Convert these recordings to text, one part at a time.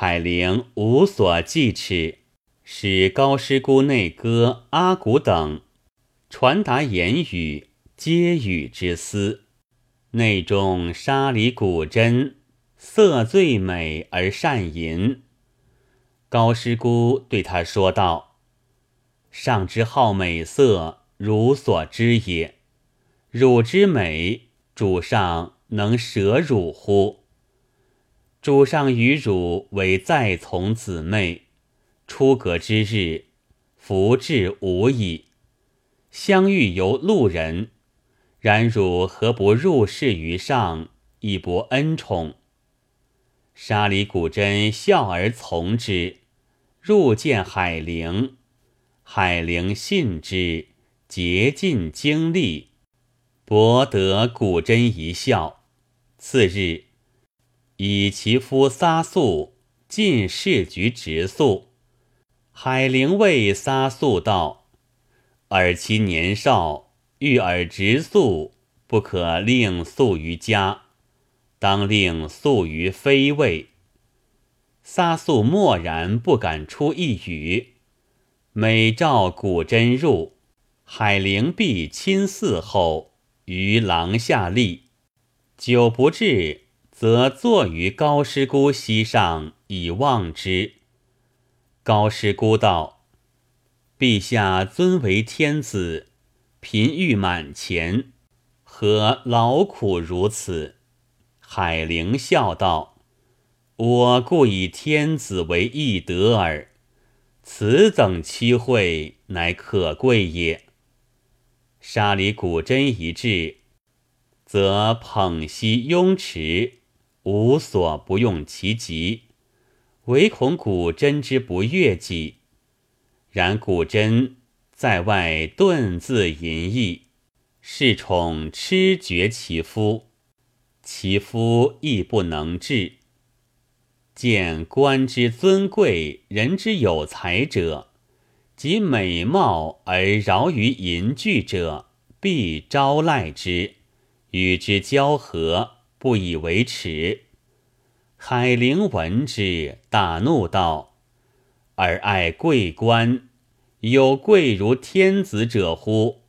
海陵无所忌齿，使高师姑内哥阿古等传达言语，皆语之思。内中沙里古针，色最美而善吟。高师姑对他说道：“上之好美色，汝所知也。汝之美，主上能舍汝乎？主上与汝为再从姊妹，出阁之日，福至无矣。相遇由路人，然汝何不入仕于上，以博恩宠？”沙里古真笑而从之，入见海陵。海陵信之，竭尽精力，博得古真一笑。次日，以其夫撒宿进士局直宿。海陵谓撒宿道：“尔其年少，欲尔直宿，不可令宿于家。”当令宿于非位。撒宿默然不敢出一语。每召古真入，海陵必亲伺候于廊下立。久不至，则坐于高师姑膝上以望之。高师姑道：“陛下尊为天子，贫欲满前，何劳苦如此？”海陵笑道：“我故以天子为义德耳，此等欺惠，乃可贵也。沙里古真一至，则捧膝拥持，无所不用其极，唯恐古真之不悦己。然古真在外顿自淫逸，恃宠痴绝其夫。”其夫亦不能治。见官之尊贵，人之有才者，及美貌而饶于淫具者，必招赖之，与之交合，不以为耻。海陵闻之，大怒道：“尔爱贵官，有贵如天子者乎？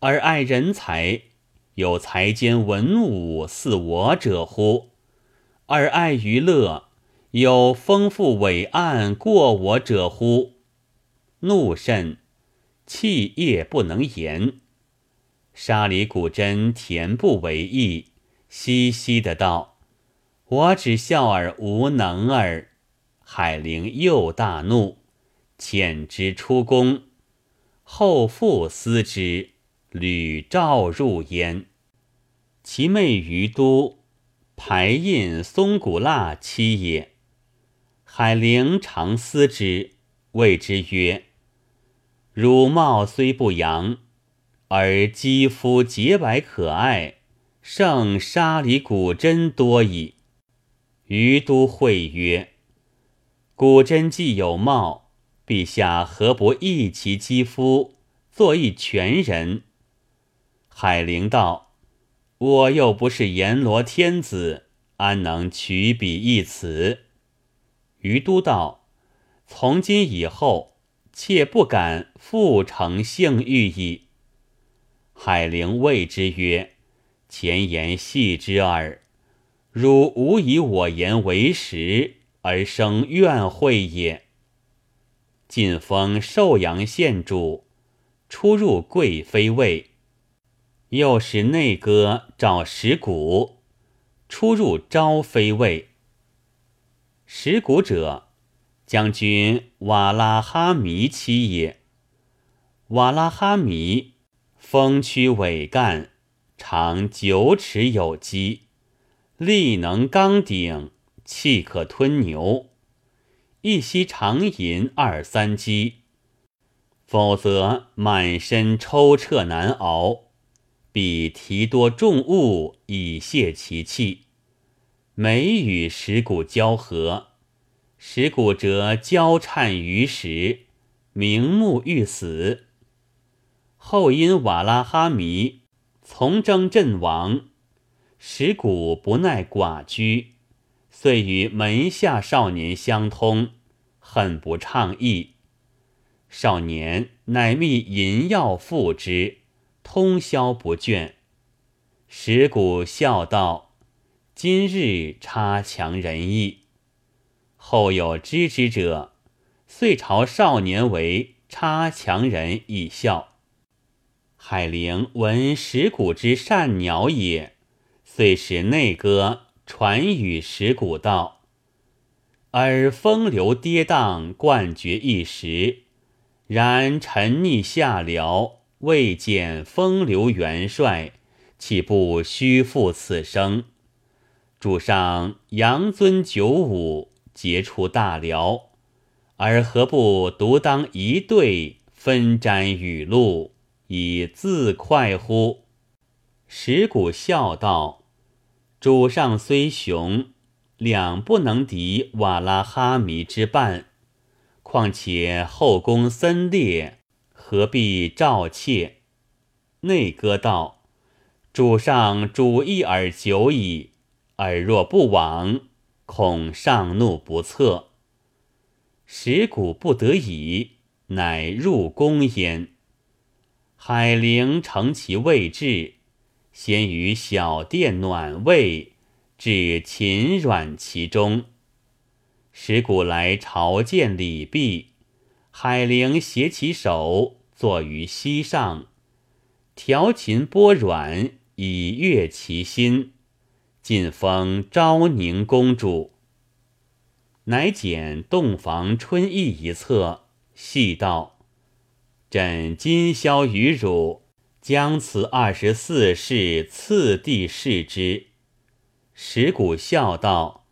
尔爱人才。”有才兼文武似我者乎？尔爱娱乐，有丰富伟岸过我者乎？怒甚，气液不能言。沙里古真恬不为意，嘻嘻的道：“我只笑而无能耳。”海陵又大怒，遣之出宫，后复思之。屡召入焉，其妹于都排印松骨蜡妻也。海陵常思之，谓之曰：“汝貌虽不扬，而肌肤洁白可爱，胜沙里古真多矣。”于都会曰：“古真既有貌，陛下何不益其肌肤，作一全人？”海陵道：“我又不是阎罗天子，安能取彼一词？”于都道：“从今以后，妾不敢复承性欲矣。”海陵谓之曰：“前言戏之耳，汝无以我言为实，而生怨讳也。”晋封寿阳县主，出入贵妃位。又使内阁召石鼓，出入昭妃位。石鼓者，将军瓦拉哈弥妻也。瓦拉哈弥风屈伟干，长九尺有肌，力能刚鼎，气可吞牛。一夕长吟二三击，否则满身抽搐难熬。必提多重物以泄其气，每与石鼓交合，石鼓则交颤于时，明目欲死。后因瓦拉哈弥从征阵亡，石鼓不耐寡居，遂与门下少年相通，很不畅意。少年乃觅银药付之，通宵不倦。石鼓笑道：“今日差强人意。”后有知之者，遂朝少年为差强人以笑。海陵闻石鼓之善鸟也，遂使内歌。传与石鼓道：“尔风流跌宕，冠绝一时；然沉溺下僚，未见风流元帅，岂不虚负此生？主上扬尊九五，杰出大辽，而何不独当一对，分沾雨露，以自快乎？”石鼓笑道。主上虽雄，两不能敌瓦拉哈迷之半。况且后宫森烈，何必召妾？内歌道：“主上主意而久矣，尔若不往，恐上怒不测。”石鼓不得已，乃入宫焉。海陵乘其位置。先于小殿暖位，至秦软其中。石鼓来朝见礼毕，海陵携其手坐于膝上，调琴拨软以悦其心，进封昭宁公主。乃捡洞房春意一册，细道：“朕今宵与汝。”将此二十四事次第视之。石鼓笑道：“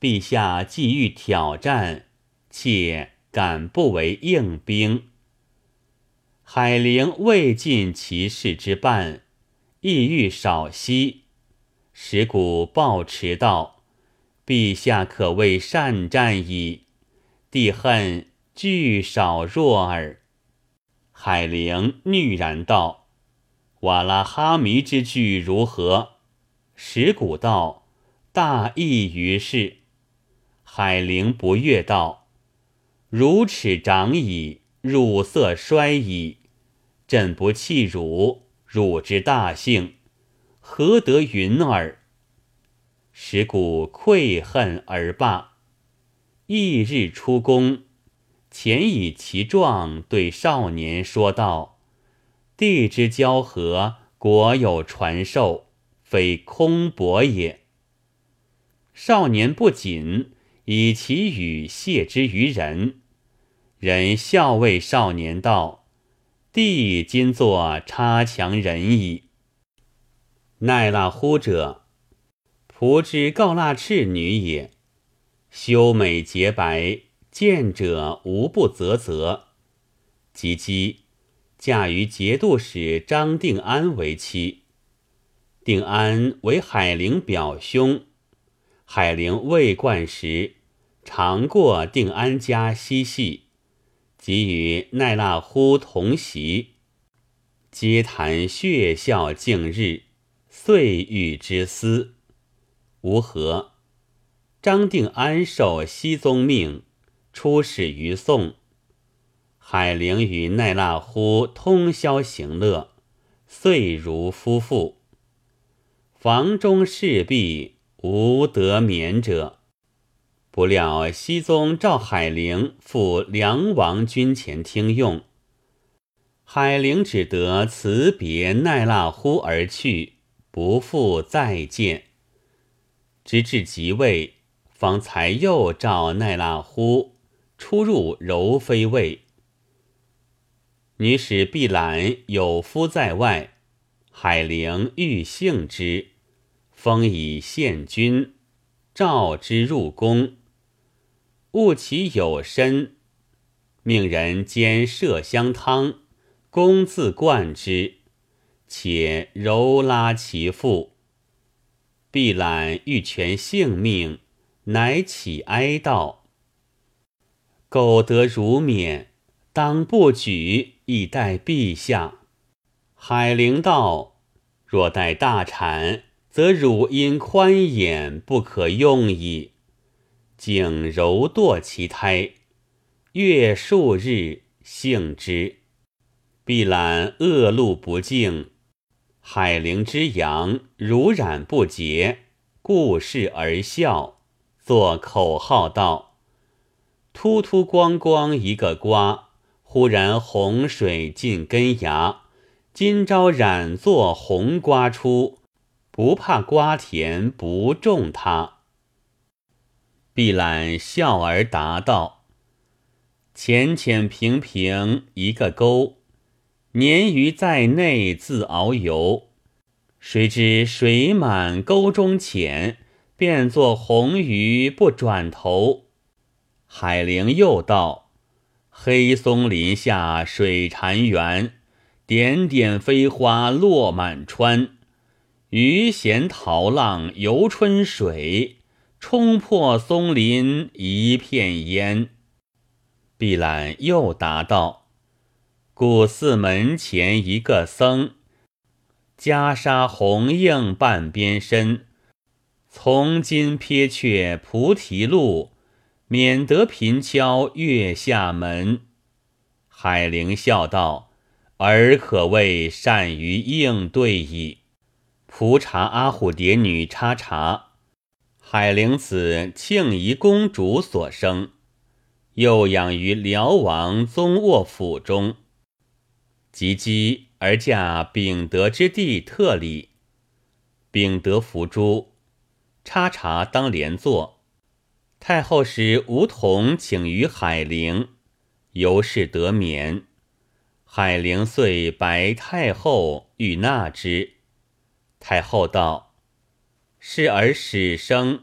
陛下既欲挑战，且敢不为应兵？”海陵未尽其事之半，意欲少息。石鼓抱持道：“陛下可谓善战矣，帝恨聚少弱耳。”海陵怒然道。瓦拉哈迷之句如何？石鼓道：“大异于是。”海陵不悦道：“汝齿长矣，汝色衰矣。朕不弃汝，汝之大幸，何得云耳？”石鼓愧恨而罢。翌日出宫，前以其状对少年说道。地之交合，国有传授，非空博也。少年不谨，以其语谢之于人。人笑谓少年道：“帝今作差强人矣。”奈那乎者，仆之告那赤女也，修美洁白，见者无不啧啧。及姬。嫁于节度使张定安为妻，定安为海陵表兄。海陵未冠时，常过定安家嬉戏，即与奈腊忽同席，皆谈血笑敬日，岁欲之思。无何，张定安受熹宗命，出使于宋。海陵与奈腊忽通宵行乐，遂如夫妇。房中事毕，无得眠者。不料熹宗召海陵赴梁王军前听用，海陵只得辞别奈腊忽而去，不复再见。直至即位，方才又召奈腊忽出入柔妃位。女使毕览有夫在外，海陵欲幸之，封以献君，召之入宫，悟其有身，命人煎麝香汤，公自灌之，且揉拉其腹。毕览欲全性命，乃起哀悼：“苟得如免，当不举。”以待陛下。海陵道：若待大产，则汝因宽眼不可用矣。竟柔堕其胎，月数日幸之。碧览恶露不净，海陵之阳如染不洁，故视而笑，作口号道：“秃秃光光一个瓜，忽然洪水尽根芽。今朝染作红瓜出。”不怕瓜田不种它。碧兰笑而答道：“浅浅平平一个沟，鲶鱼在内自遨游。谁知水满沟中浅，变作红鱼不转头。”海灵又道：“黑松林下水潺湲，点点飞花落满川。”鱼衔桃浪游春水，冲破松林一片烟。碧兰又答道：“古寺门前一个僧，袈裟红映半边身。从今撇却菩提路，免得贫敲月下门。”海灵笑道：“儿可谓善于应对矣。”蒲茶阿虎蝶女叉叉，海陵子庆仪公主所生，幼养于辽王宗卧府中。及笄而嫁秉德之弟特里，秉德伏诛，叉叉当连坐。太后使梧桐请于海陵，由是得免。海陵遂白太后欲纳之。太后道：“是儿始生，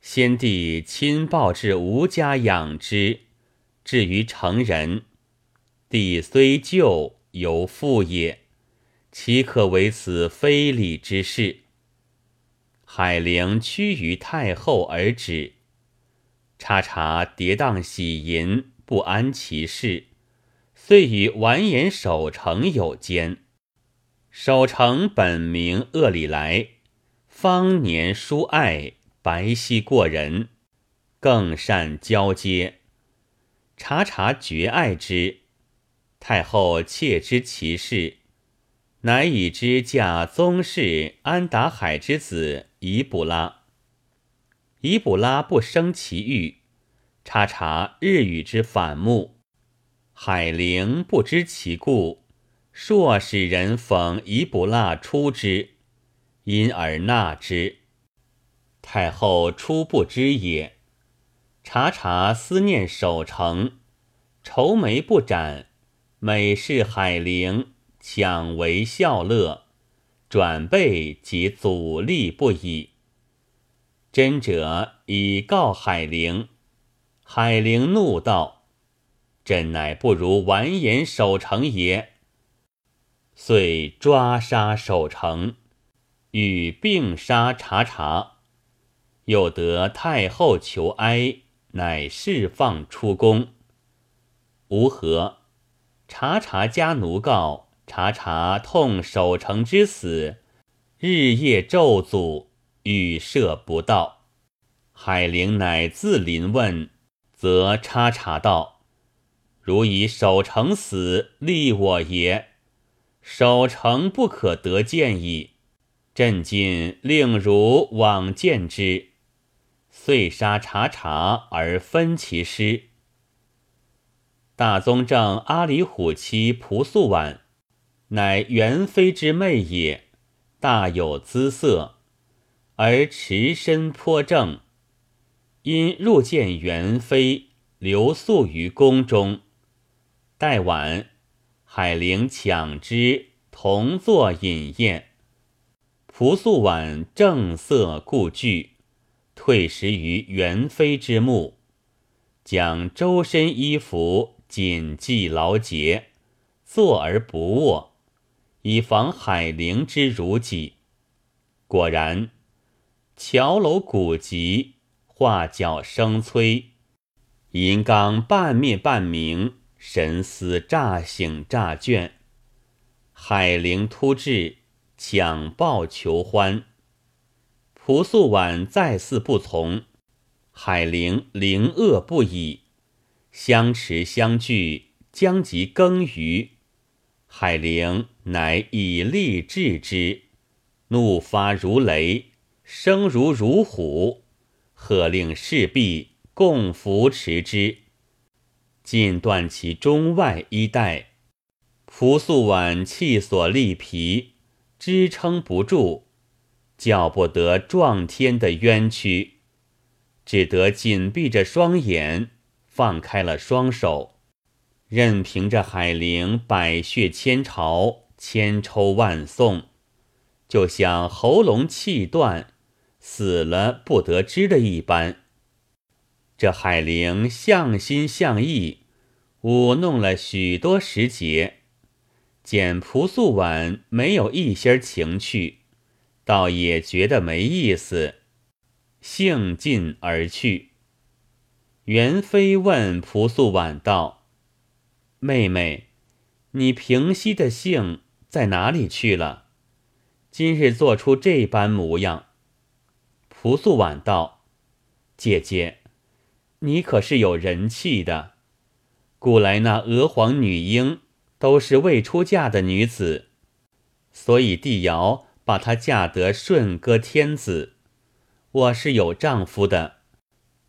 先帝亲抱至吾家养之，至于成人，弟虽旧，犹父也，岂可为此非礼之事？”海陵屈于太后而止。叉叉跌宕喜吟，不安其事，遂与完颜守成有间。守成本名鄂里来，方年疏爱，白皙过人，更善交接。察察绝爱之，太后窃知其事，乃以之嫁宗室安达海之子伊卜拉。夷卜拉不生其欲，察察日与之反目，海陵不知其故。硕使人讽夷卜拉出之，因而纳之。太后初不知也。察察思念守城，愁眉不展，每视海陵，强为笑乐，转背及阻力不已。真者以告海陵，海陵怒道：“朕乃不如完颜守成也。”遂抓杀守城，与并杀查查，又得太后求哀，乃释放出宫。无何，查查家奴告查查痛守城之死，日夜咒诅，欲设不到。海陵乃自临问，则察察道：“如以守城死立我也。”守城不可得见矣，朕今令汝往见之。遂杀察察而分其尸。大宗正阿里虎妻蒲素婉，乃元妃之妹也，大有姿色，而持身颇正。因入见元妃，留宿于宫中。待晚。海陵抢之，同坐饮宴。蒲素婉正色故惧，退食于元妃之墓，将周身衣服紧系牢结，坐而不卧，以防海陵之如己。果然，桥楼古急，画角声催，银缸半灭半明。神思乍醒乍倦，海灵突至，抢报求欢。蒲素婉再次不从，海陵凌恶不已，相持相拒，将及更余。海陵乃以力制之，怒发如雷，声如如虎，喝令士婢共扶持之，尽断其中外衣带。蒲素婉气所力疲，支撑不住，叫不得撞天的冤屈，只得紧闭着双眼，放开了双手。任凭着海陵百血千潮，千抽万送，就像喉咙气断，死了不得知的一般。这海陵向心向意，舞弄了许多时节，见蒲素婉没有一些情趣，倒也觉得没意思，兴尽而去。元妃问蒲素婉道。妹妹，你平息的性在哪里去了？今日做出这般模样。蒲素婉道：“姐姐，你可是有人气的。古来那娥皇女英都是未出嫁的女子，所以帝尧把她嫁得顺歌天子。我是有丈夫的，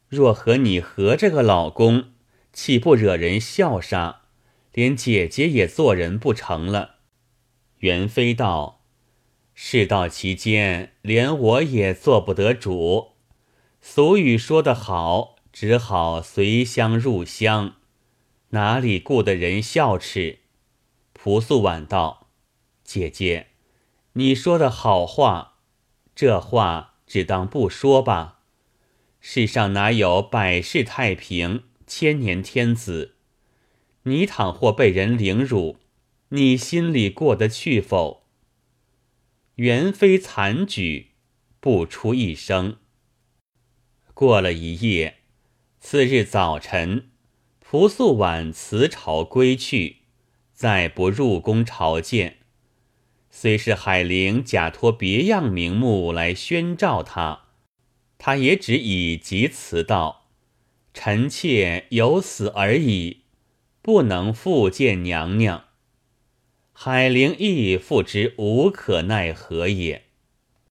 若和你合这个老公，岂不惹人笑杀？”连姐姐也做人不成了。元妃道：“事到其间，连我也做不得主。俗语说得好，只好随香入香，哪里顾得人笑齿？”蒲素婉道：“姐姐，你说的好话，这话只当不说吧。世上哪有百世太平、千年天子？”你倘或被人凌辱，你心里过得去否？元妃残举，不出一声。过了一夜，次日早晨，蒲素婉辞朝归去，再不入宫朝见。虽是海陵假托别样名目来宣召他，他也只以疾辞道：“臣妾有死而已。”不能复见娘娘，海陵亦复之无可奈何也。